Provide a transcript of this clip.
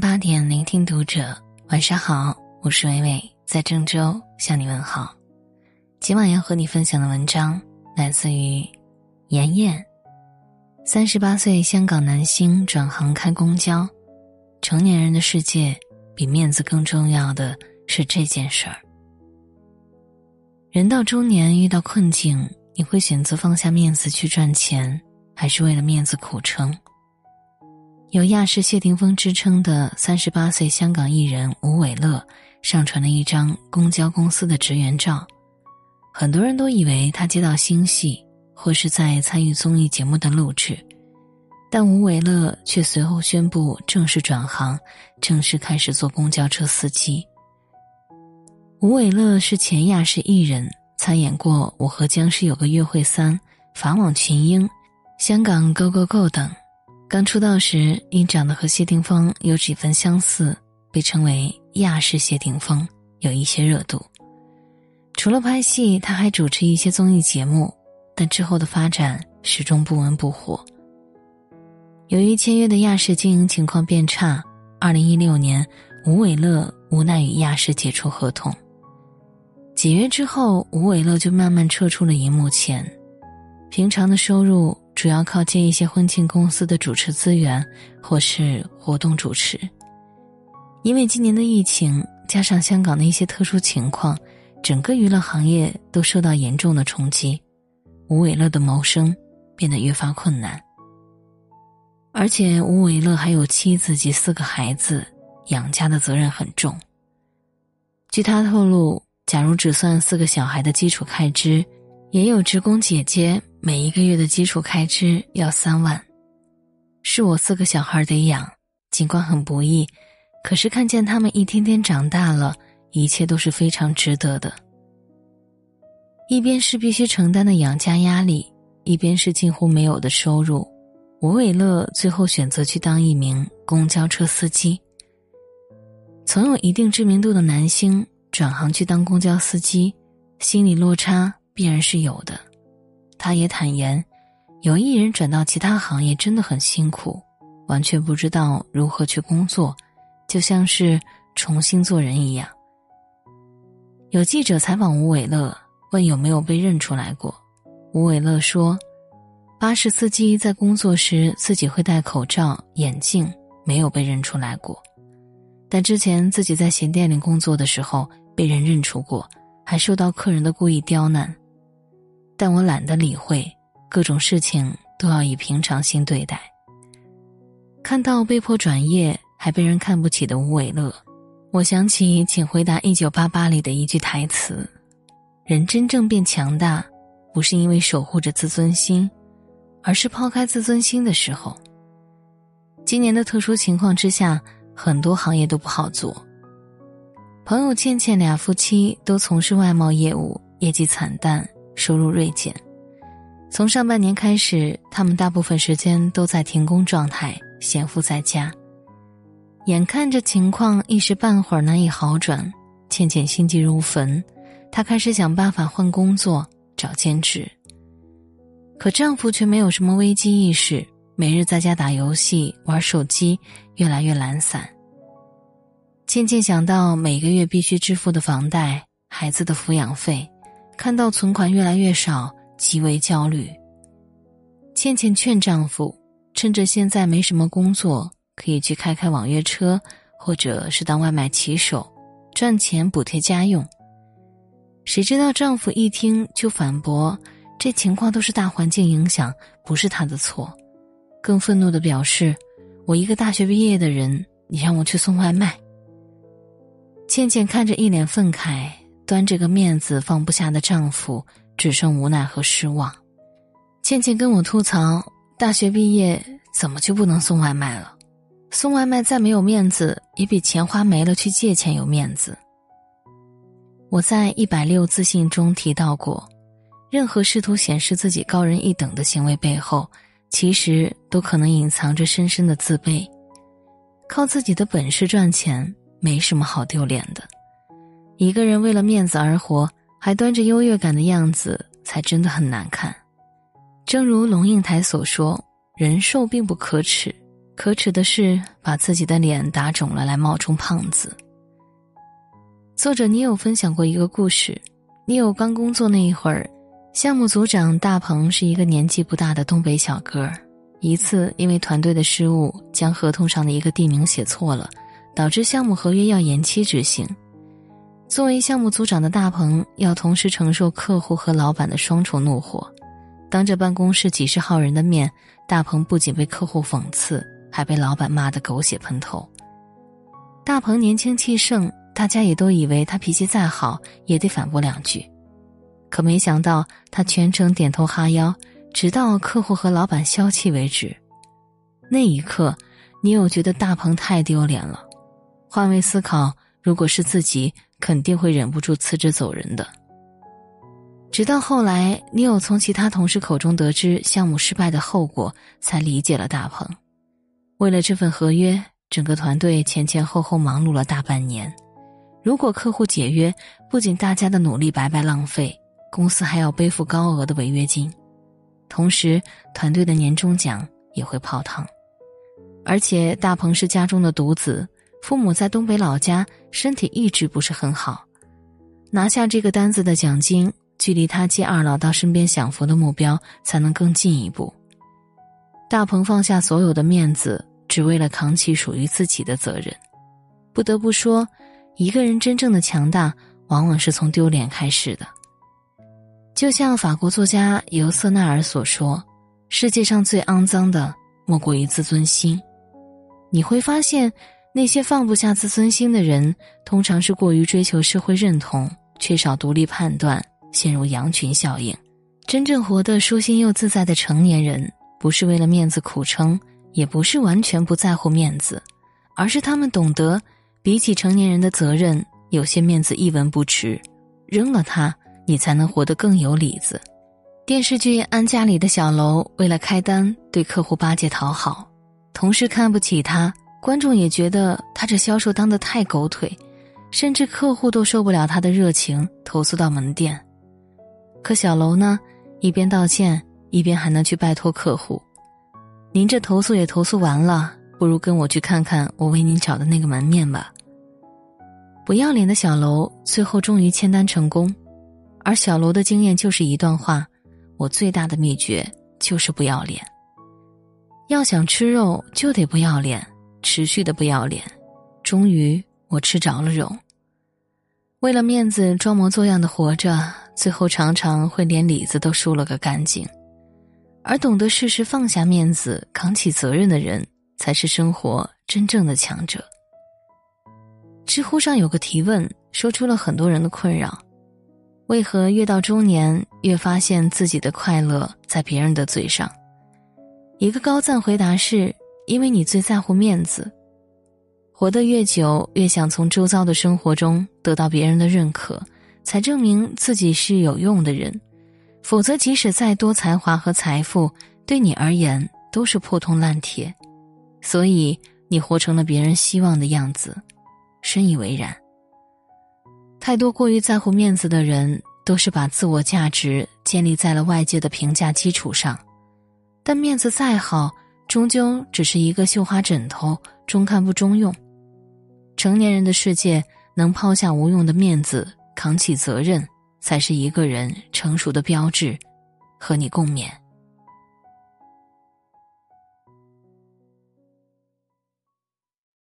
八点，聆听读者。晚上好，我是伟伟，在郑州向你问好。今晚要和你分享的文章来自于妍妍。三十八岁香港男星转行开公交，成年人的世界比面子更重要的是这件事儿。人到中年遇到困境，你会选择放下面子去赚钱，还是为了面子苦撑？有亚视谢霆锋之称的三十八岁香港艺人吴伟乐上传了一张公交公司的职员照，很多人都以为他接到新戏或是在参与综艺节目的录制，但吴伟乐却随后宣布正式转行，正式开始做公交车司机。吴伟乐是前亚视艺人，参演过《我和僵尸有个约会三》《法网群英》《香港 Go Go Go》等。刚出道时，因长得和谢霆锋有几分相似，被称为“亚视谢霆锋”，有一些热度。除了拍戏，他还主持一些综艺节目，但之后的发展始终不温不火。由于签约的亚视经营情况变差，二零一六年，吴伟乐无奈与亚视解除合同。解约之后，吴伟乐就慢慢撤出了荧幕前，平常的收入。主要靠接一些婚庆公司的主持资源，或是活动主持。因为今年的疫情加上香港的一些特殊情况，整个娱乐行业都受到严重的冲击，吴伟乐的谋生变得越发困难。而且吴伟乐还有妻子及四个孩子，养家的责任很重。据他透露，假如只算四个小孩的基础开支，也有职工姐姐。每一个月的基础开支要三万，是我四个小孩得养，尽管很不易，可是看见他们一天天长大了，一切都是非常值得的。一边是必须承担的养家压力，一边是近乎没有的收入。吴伟乐最后选择去当一名公交车司机。曾有一定知名度的男星转行去当公交司机，心理落差必然是有的。他也坦言，有艺人转到其他行业真的很辛苦，完全不知道如何去工作，就像是重新做人一样。有记者采访吴伟乐，问有没有被认出来过，吴伟乐说：“巴士司机在工作时自己会戴口罩、眼镜，没有被认出来过。但之前自己在鞋店里工作的时候，被人认出过，还受到客人的故意刁难。”但我懒得理会，各种事情都要以平常心对待。看到被迫转业还被人看不起的吴伟乐，我想起《请回答一九八八》里的一句台词：“人真正变强大，不是因为守护着自尊心，而是抛开自尊心的时候。”今年的特殊情况之下，很多行业都不好做。朋友倩倩俩夫妻都从事外贸业务，业绩惨淡。收入锐减，从上半年开始，他们大部分时间都在停工状态，闲赋在家。眼看着情况一时半会儿难以好转，倩倩心急如焚，她开始想办法换工作，找兼职。可丈夫却没有什么危机意识，每日在家打游戏、玩手机，越来越懒散。倩倩想到每个月必须支付的房贷、孩子的抚养费。看到存款越来越少，极为焦虑。倩倩劝丈夫，趁着现在没什么工作，可以去开开网约车，或者是当外卖骑手，赚钱补贴家用。谁知道丈夫一听就反驳：“这情况都是大环境影响，不是他的错。”更愤怒的表示：“我一个大学毕业的人，你让我去送外卖。”倩倩看着一脸愤慨。端着个面子放不下的丈夫，只剩无奈和失望。倩倩跟我吐槽：大学毕业怎么就不能送外卖了？送外卖再没有面子，也比钱花没了去借钱有面子。我在一百六自信中提到过，任何试图显示自己高人一等的行为背后，其实都可能隐藏着深深的自卑。靠自己的本事赚钱，没什么好丢脸的。一个人为了面子而活，还端着优越感的样子，才真的很难看。正如龙应台所说：“人瘦并不可耻，可耻的是把自己的脸打肿了来冒充胖子。作者你有分享过一个故事，你有刚工作那一会儿，项目组长大鹏是一个年纪不大的东北小哥。一次因为团队的失误，将合同上的一个地名写错了，导致项目合约要延期执行。作为项目组长的大鹏，要同时承受客户和老板的双重怒火。当着办公室几十号人的面，大鹏不仅被客户讽刺，还被老板骂得狗血喷头。大鹏年轻气盛，大家也都以为他脾气再好也得反驳两句，可没想到他全程点头哈腰，直到客户和老板消气为止。那一刻，你有觉得大鹏太丢脸了？换位思考，如果是自己。肯定会忍不住辞职走人的。直到后来，你有从其他同事口中得知项目失败的后果，才理解了大鹏。为了这份合约，整个团队前前后后忙碌了大半年。如果客户解约，不仅大家的努力白白浪费，公司还要背负高额的违约金，同时团队的年终奖也会泡汤。而且大鹏是家中的独子。父母在东北老家，身体一直不是很好。拿下这个单子的奖金，距离他接二老到身边享福的目标才能更进一步。大鹏放下所有的面子，只为了扛起属于自己的责任。不得不说，一个人真正的强大，往往是从丢脸开始的。就像法国作家尤瑟纳尔所说：“世界上最肮脏的，莫过于自尊心。”你会发现。那些放不下自尊心的人，通常是过于追求社会认同，缺少独立判断，陷入羊群效应。真正活得舒心又自在的成年人，不是为了面子苦撑，也不是完全不在乎面子，而是他们懂得，比起成年人的责任，有些面子一文不值，扔了它，你才能活得更有里子。电视剧《安家》里的小楼，为了开单，对客户巴结讨好，同事看不起他。观众也觉得他这销售当得太狗腿，甚至客户都受不了他的热情，投诉到门店。可小楼呢，一边道歉，一边还能去拜托客户：“您这投诉也投诉完了，不如跟我去看看我为您找的那个门面吧。”不要脸的小楼最后终于签单成功，而小楼的经验就是一段话：“我最大的秘诀就是不要脸。要想吃肉，就得不要脸。”持续的不要脸，终于我吃着了肉。为了面子装模作样的活着，最后常常会连里子都输了个干净。而懂得适时放下面子、扛起责任的人，才是生活真正的强者。知乎上有个提问，说出了很多人的困扰：为何越到中年，越发现自己的快乐在别人的嘴上？一个高赞回答是。因为你最在乎面子，活得越久，越想从周遭的生活中得到别人的认可，才证明自己是有用的人。否则，即使再多才华和财富，对你而言都是破铜烂铁。所以，你活成了别人希望的样子，深以为然。太多过于在乎面子的人，都是把自我价值建立在了外界的评价基础上，但面子再好。终究只是一个绣花枕头，中看不中用。成年人的世界，能抛下无用的面子，扛起责任，才是一个人成熟的标志。和你共勉。